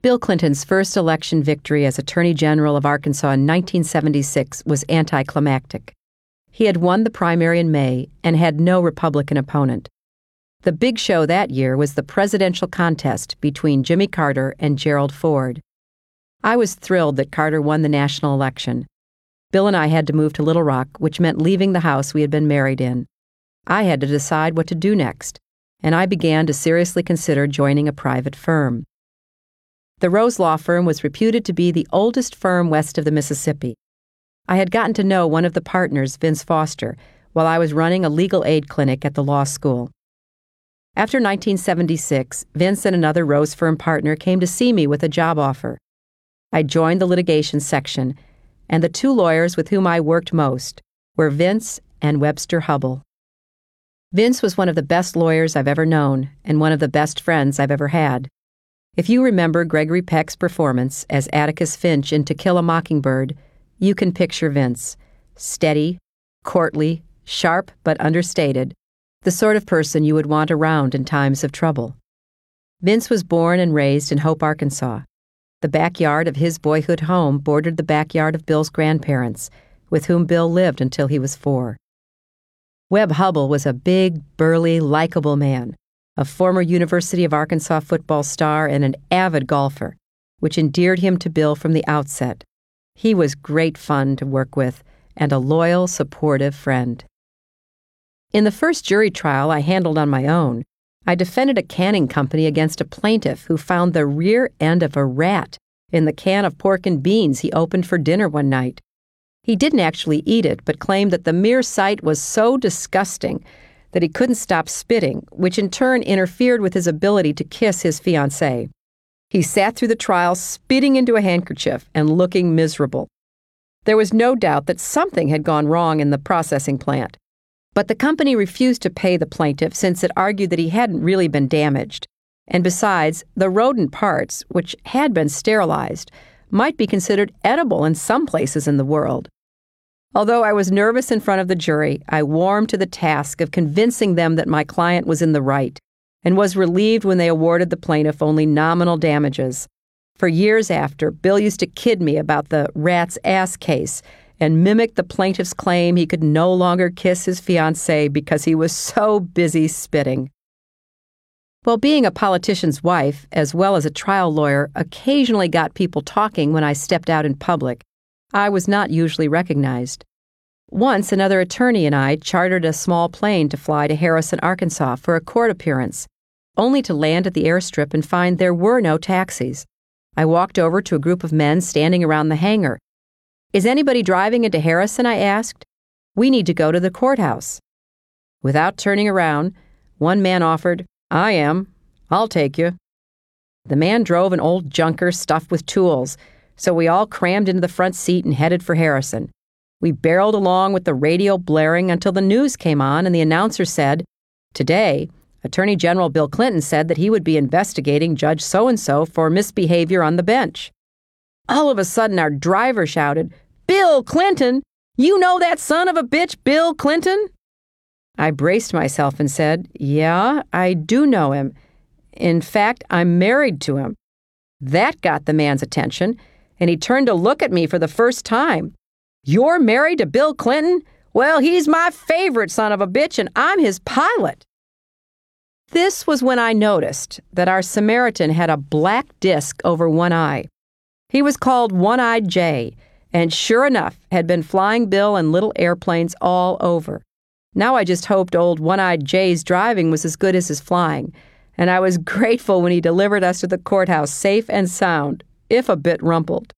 Bill Clinton's first election victory as Attorney General of Arkansas in 1976 was anticlimactic. He had won the primary in May and had no Republican opponent. The big show that year was the presidential contest between Jimmy Carter and Gerald Ford. I was thrilled that Carter won the national election. Bill and I had to move to Little Rock, which meant leaving the house we had been married in. I had to decide what to do next, and I began to seriously consider joining a private firm. The Rose Law Firm was reputed to be the oldest firm west of the Mississippi. I had gotten to know one of the partners, Vince Foster, while I was running a legal aid clinic at the law school. After 1976, Vince and another Rose Firm partner came to see me with a job offer. I joined the litigation section, and the two lawyers with whom I worked most were Vince and Webster Hubbell. Vince was one of the best lawyers I've ever known and one of the best friends I've ever had. If you remember Gregory Peck's performance as Atticus Finch in To Kill a Mockingbird, you can picture Vince steady, courtly, sharp but understated, the sort of person you would want around in times of trouble. Vince was born and raised in Hope, Arkansas. The backyard of his boyhood home bordered the backyard of Bill's grandparents, with whom Bill lived until he was four. Webb Hubbell was a big, burly, likable man a former University of Arkansas football star and an avid golfer, which endeared him to Bill from the outset. He was great fun to work with and a loyal, supportive friend. In the first jury trial I handled on my own, I defended a canning company against a plaintiff who found the rear end of a rat in the can of pork and beans he opened for dinner one night. He didn't actually eat it, but claimed that the mere sight was so disgusting that he couldn't stop spitting, which in turn interfered with his ability to kiss his fiancée. He sat through the trial spitting into a handkerchief and looking miserable. There was no doubt that something had gone wrong in the processing plant. But the company refused to pay the plaintiff since it argued that he hadn't really been damaged. And besides, the rodent parts, which had been sterilized, might be considered edible in some places in the world. Although I was nervous in front of the jury, I warmed to the task of convincing them that my client was in the right and was relieved when they awarded the plaintiff only nominal damages. For years after, Bill used to kid me about the rat's ass case and mimic the plaintiff's claim he could no longer kiss his fiancée because he was so busy spitting. Well, being a politician's wife, as well as a trial lawyer, occasionally got people talking when I stepped out in public, I was not usually recognized. Once, another attorney and I chartered a small plane to fly to Harrison, Arkansas for a court appearance, only to land at the airstrip and find there were no taxis. I walked over to a group of men standing around the hangar. Is anybody driving into Harrison? I asked. We need to go to the courthouse. Without turning around, one man offered, I am. I'll take you. The man drove an old junker stuffed with tools so we all crammed into the front seat and headed for Harrison. We barreled along with the radio blaring until the news came on and the announcer said, Today, Attorney General Bill Clinton said that he would be investigating Judge so and so for misbehavior on the bench. All of a sudden, our driver shouted, Bill Clinton! You know that son of a bitch, Bill Clinton? I braced myself and said, Yeah, I do know him. In fact, I'm married to him. That got the man's attention, and he turned to look at me for the first time. You're married to Bill Clinton? Well, he's my favorite son of a bitch, and I'm his pilot. This was when I noticed that our Samaritan had a black disc over one eye. He was called One Eyed Jay, and sure enough, had been flying Bill in little airplanes all over. Now I just hoped old One Eyed Jay's driving was as good as his flying, and I was grateful when he delivered us to the courthouse safe and sound, if a bit rumpled.